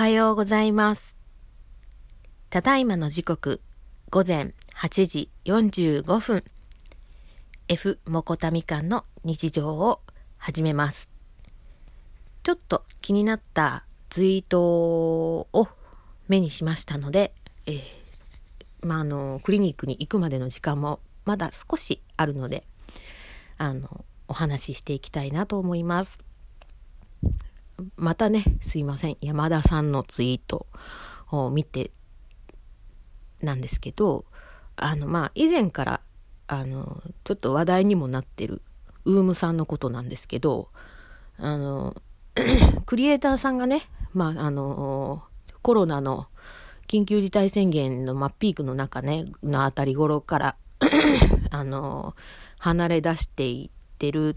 はようございます。ただいまの時刻、午前8時45分。F モコタみかんの日常を始めます。ちょっと気になったツイートを目にしましたので、えーまあ、あの、クリニックに行くまでの時間もまだ少しあるので、あの、お話ししていきたいなと思います。またね、すいません。山田さんのツイートを見てなんですけど、あの、まあ、以前から、あの、ちょっと話題にもなってる、ウームさんのことなんですけど、あの、クリエイターさんがね、まあ、あの、コロナの緊急事態宣言の、まあ、ピークの中ね、のあたり頃から、あの、離れ出していってるっ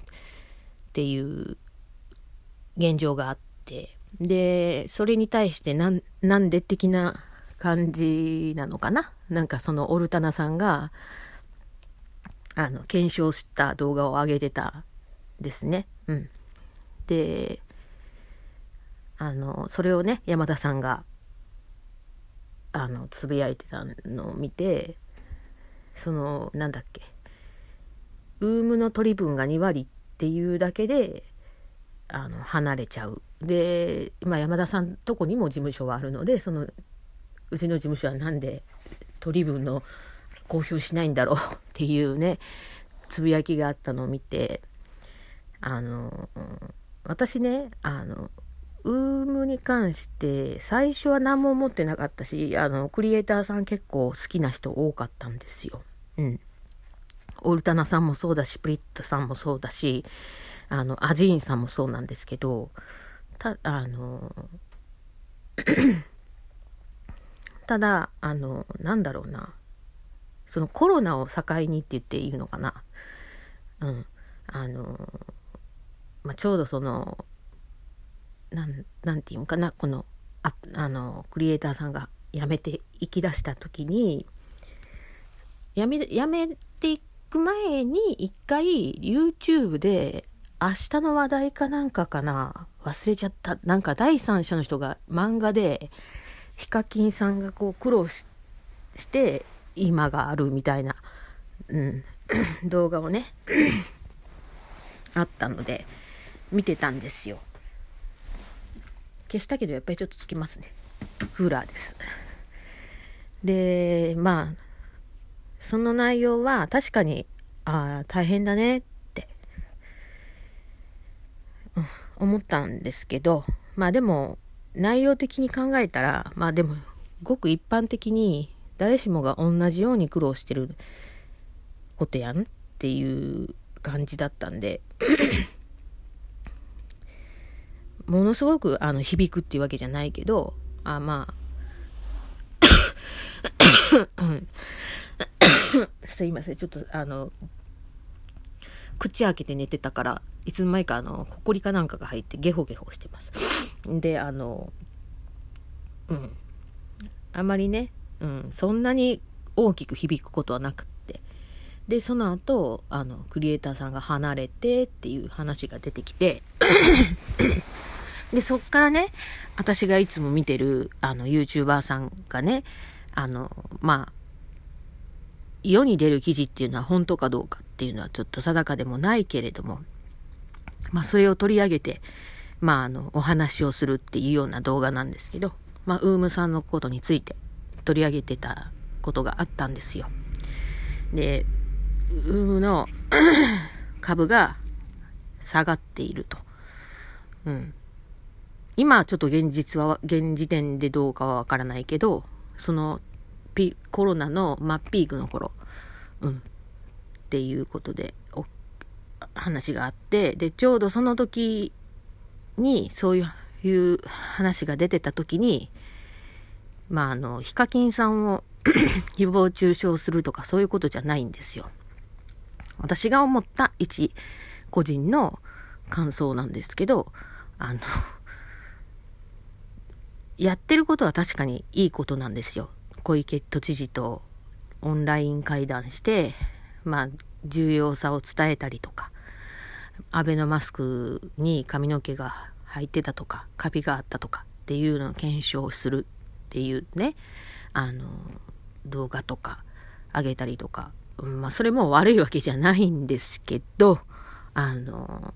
ていう現状があって、で、それに対してなん、なんで的な感じなのかな？なんかそのオルタナさんが、あの、検証した動画を上げてたですね。うん。で、あの、それをね、山田さんが、あの、つぶやいてたのを見て、その、なんだっけ、ウームの取り分が2割っていうだけで、あの、離れちゃう。で、まあ、山田さんとこにも事務所はあるので、その、うちの事務所はなんで取り分の公表しないんだろう っていうね、つぶやきがあったのを見て、あの、私ね、あの、ウームに関して最初は何も思ってなかったし、あの、クリエイターさん結構好きな人多かったんですよ。うん。オルタナさんもそうだし、プリットさんもそうだし、あの、アジーンさんもそうなんですけど、た、あの、ただ、あの、なんだろうな。そのコロナを境にって言っていいのかな。うん。あの、まあ、ちょうどその、なん、なんていうのかな、この、ああの、クリエイターさんが辞めていき出した時に、辞め、辞めていく前に一回 YouTube で明日の話題かなんかかな？忘れちゃった。なんか第三者の人が漫画でヒカキンさんがこう苦労して今があるみたいな、うん、動画をね あったので見てたんですよ。消したけどやっぱりちょっとつきますね。クーラーです。で、まあ、その内容は確かに、ああ、大変だねって、うん思ったんですけど、まあでも、内容的に考えたら、まあでも、ごく一般的に誰しもが同じように苦労してることやんっていう感じだったんで、ものすごくあの響くっていうわけじゃないけど、あまあ、すいません、ちょっとあの、口開けて寝てたから、いつの間にかあの、ほこりかなんかが入ってゲホゲホしてます。で、あの、うん。あまりね、うん、そんなに大きく響くことはなくって。で、その後、あの、クリエイターさんが離れてっていう話が出てきて、で、そっからね、私がいつも見てる、あの、YouTuber さんがね、あの、まあ、世に出る記事っていうのは本当かどうかっていうのはちょっと定かでもないけれども、まあ、それを取り上げて、まあ、あの、お話をするっていうような動画なんですけど、まあ、ウームさんのことについて取り上げてたことがあったんですよ。で、ウームの 株が下がっていると。うん。今ちょっと現実は、現時点でどうかはわからないけど、そのピ、コロナの真っピークの頃、うん。っていうことで、お話があって、で、ちょうどその時に、そういう話が出てた時に、まあ、あの、ヒカキンさんを 誹謗中傷するとかそういうことじゃないんですよ。私が思った一個人の感想なんですけど、あの、やってることは確かにいいことなんですよ。小池都知事とオンライン会談して、まあ、重要さを伝えたりとか、アベノマスクに髪の毛が入ってたとか、カビがあったとかっていうのを検証するっていうね、あの、動画とか上げたりとか、まあそれも悪いわけじゃないんですけど、あの、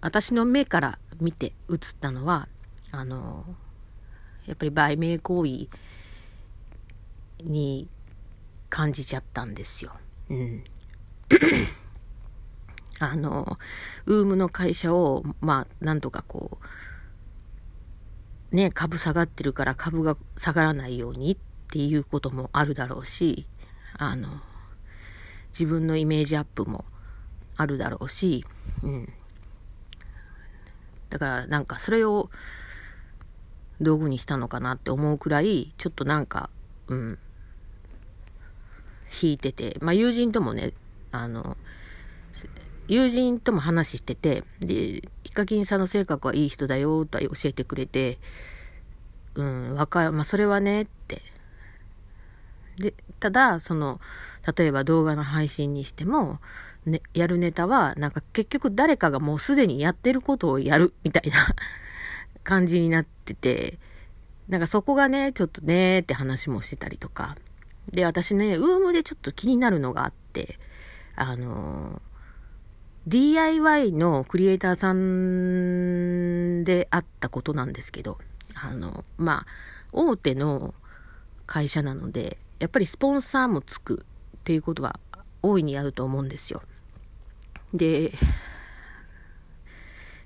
私の目から見て映ったのは、あの、やっぱり売名行為に感じちゃったんですよ。うん。あの、ウームの会社を、まあ、なんとかこう、ね、株下がってるから株が下がらないようにっていうこともあるだろうし、あの、自分のイメージアップもあるだろうし、うん。だからなんかそれを道具にしたのかなって思うくらい、ちょっとなんか、うん、引いてて、まあ友人ともね、あの、友人とも話してて、で、ヒカキンさんの性格はいい人だよと教えてくれて、うん、わかる、まあそれはねって。で、ただ、その、例えば動画の配信にしても、ね、やるネタは、なんか結局誰かがもうすでにやってることをやるみたいな感じになってて、なんかそこがね、ちょっとねって話もしてたりとか。で、私ね、ウームでちょっと気になるのがあって、あのー、DIY のクリエイターさんであったことなんですけど、あの、まあ、大手の会社なので、やっぱりスポンサーもつくっていうことは大いにあると思うんですよ。で、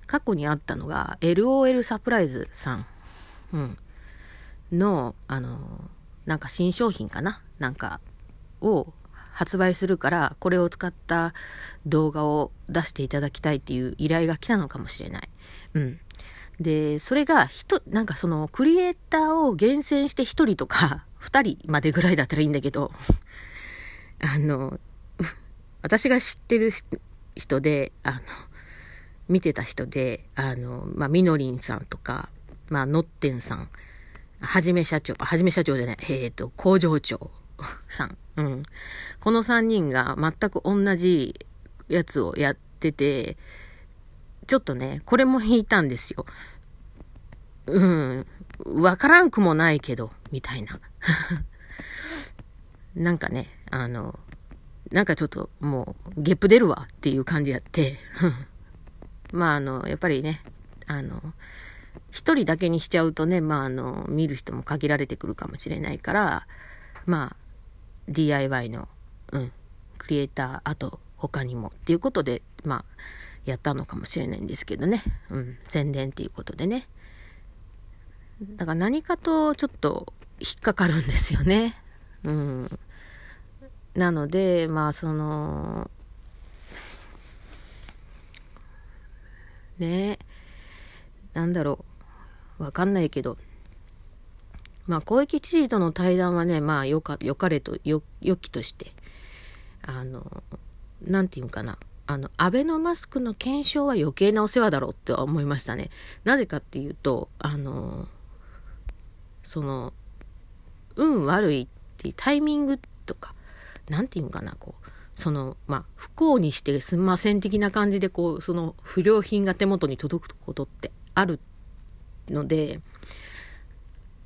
過去にあったのが、LOL サプライズさん、うん、の、あの、なんか新商品かな？なんか、を発売するから、これを使った動画を出していただきたいっていう依頼が来たのかもしれない。うん。で、それが人、なんかそのクリエイターを厳選して1人とか 2人までぐらいだったらいいんだけど、あの、私が知ってる人で、あの、見てた人で、あの、まあ、みのりんさんとか、まあ、のってんさん、はじめ社長、はじめ社長じゃない、えっ、ー、と、工場長さん。うん。この3人が全く同じやつをやってて、ちょっとね、これも引いたんですよ。うん。わからんくもないけど、みたいな。なんかね、あの、なんかちょっともう、ゲップ出るわっていう感じやって、まああの、やっぱりね、あの、一人だけにしちゃうとね、まああの、見る人も限られてくるかもしれないから、まあ、DIY の、うん、クリエイター、あと他にもっていうことで、まあ、やったのかもしれないんですけどね、うん、宣伝っていうことでね。だから何かとちょっと引っかかるんですよね。うん。なので、まあその、ねなんだろう。わかんないけど。まあ、小池知事との対談はね、まあ、よか、よかれと、よ、よきとして、あの、なんていうかな。あの、アベノマスクの検証は余計なお世話だろうって思いましたね。なぜかっていうと、あの、その、運悪いっていうタイミングとか、なんていうかな、こう、その、まあ、不幸にしてすんません的な感じで、こう、その不良品が手元に届くことってあるので、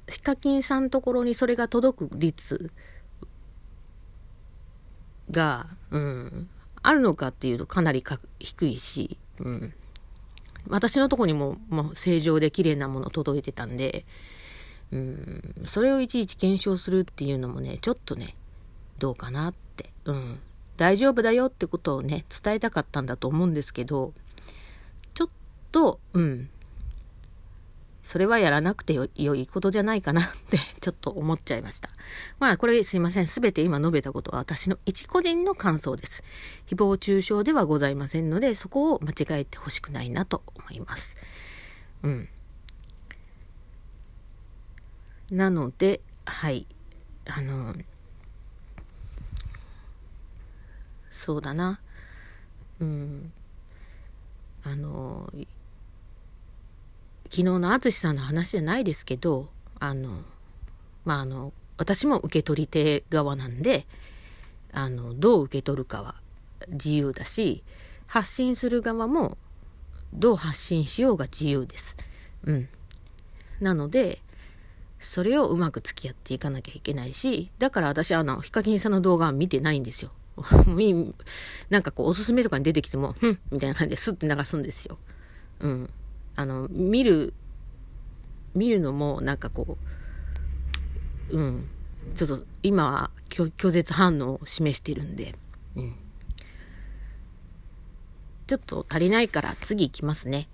ヒカキンさんのところにそれが届く率が、うん、あるのかっていうとかなり低いし、うん。私のとこにも、もう正常で綺麗なもの届いてたんで、うん、それをいちいち検証するっていうのもね、ちょっとね、どうかなって、うん。大丈夫だよってことをね、伝えたかったんだと思うんですけど、ちょっと、うん。それはやらなくてよいことじゃないかなって ちょっと思っちゃいました。まあこれすいません。すべて今述べたことは私の一個人の感想です。誹謗中傷ではございませんので、そこを間違えてほしくないなと思います。うん。なので、はい。あの、そうだな。うん。あの、昨日の淳さんの話じゃないですけど、あの、まあ、あの、私も受け取り手側なんで、あの、どう受け取るかは自由だし、発信する側もどう発信しようが自由です。うん。なので、それをうまく付き合っていかなきゃいけないし、だから私あの、ヒカキンさんの動画は見てないんですよ。なんかこう、おすすめとかに出てきても、ふんみたいな感じでスッて流すんですよ。うん。あの、見る、見るのもなんかこう、うん。ちょっと今は拒絶反応を示してるんで、うん。ちょっと足りないから次行きますね。